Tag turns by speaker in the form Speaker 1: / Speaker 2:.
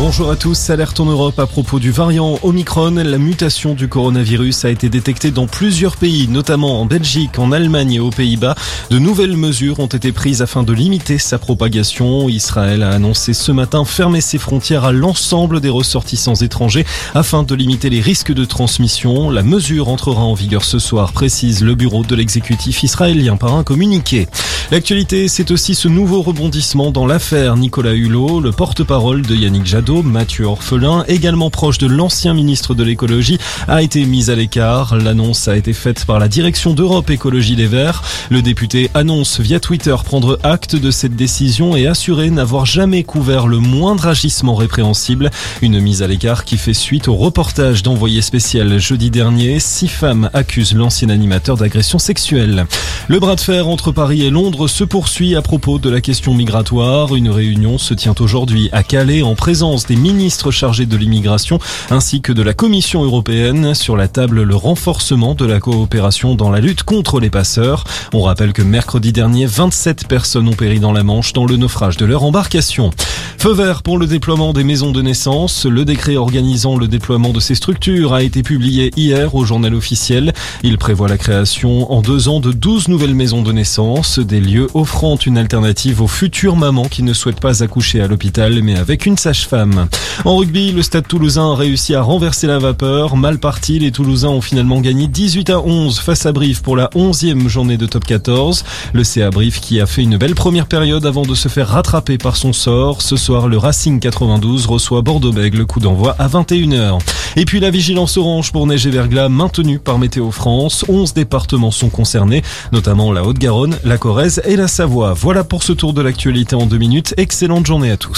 Speaker 1: Bonjour à tous, alerte en Europe à propos du variant Omicron. La mutation du coronavirus a été détectée dans plusieurs pays, notamment en Belgique, en Allemagne et aux Pays-Bas. De nouvelles mesures ont été prises afin de limiter sa propagation. Israël a annoncé ce matin fermer ses frontières à l'ensemble des ressortissants étrangers afin de limiter les risques de transmission. La mesure entrera en vigueur ce soir, précise le bureau de l'exécutif israélien par un communiqué. L'actualité, c'est aussi ce nouveau rebondissement dans l'affaire Nicolas Hulot, le porte-parole de Yannick Jadot Mathieu Orphelin, également proche de l'ancien ministre de l'écologie, a été mis à l'écart. L'annonce a été faite par la direction d'Europe Écologie Les Verts. Le député annonce via Twitter prendre acte de cette décision et assurer n'avoir jamais couvert le moindre agissement répréhensible. Une mise à l'écart qui fait suite au reportage d'envoyé spécial jeudi dernier. Six femmes accusent l'ancien animateur d'agression sexuelle. Le bras de fer entre Paris et Londres se poursuit à propos de la question migratoire. Une réunion se tient aujourd'hui à Calais en présence des ministres chargés de l'immigration ainsi que de la Commission européenne. Sur la table, le renforcement de la coopération dans la lutte contre les passeurs. On rappelle que mercredi dernier, 27 personnes ont péri dans la Manche dans le naufrage de leur embarcation. Feu vert pour le déploiement des maisons de naissance. Le décret organisant le déploiement de ces structures a été publié hier au journal officiel. Il prévoit la création en deux ans de 12 nouvelles maisons de naissance, des lieux offrant une alternative aux futures mamans qui ne souhaitent pas accoucher à l'hôpital mais avec une sage-femme. En rugby, le Stade toulousain a réussi à renverser la vapeur. Mal parti, les Toulousains ont finalement gagné 18 à 11 face à Brive pour la 11e journée de top 14. Le CA Brive qui a fait une belle première période avant de se faire rattraper par son sort. Ce le Racing 92 reçoit Bordeaux-Bègles, coup d'envoi à 21h. Et puis la vigilance orange pour neige et verglas maintenue par Météo France. 11 départements sont concernés, notamment la Haute-Garonne, la Corrèze et la Savoie. Voilà pour ce tour de l'actualité en deux minutes. Excellente journée à tous.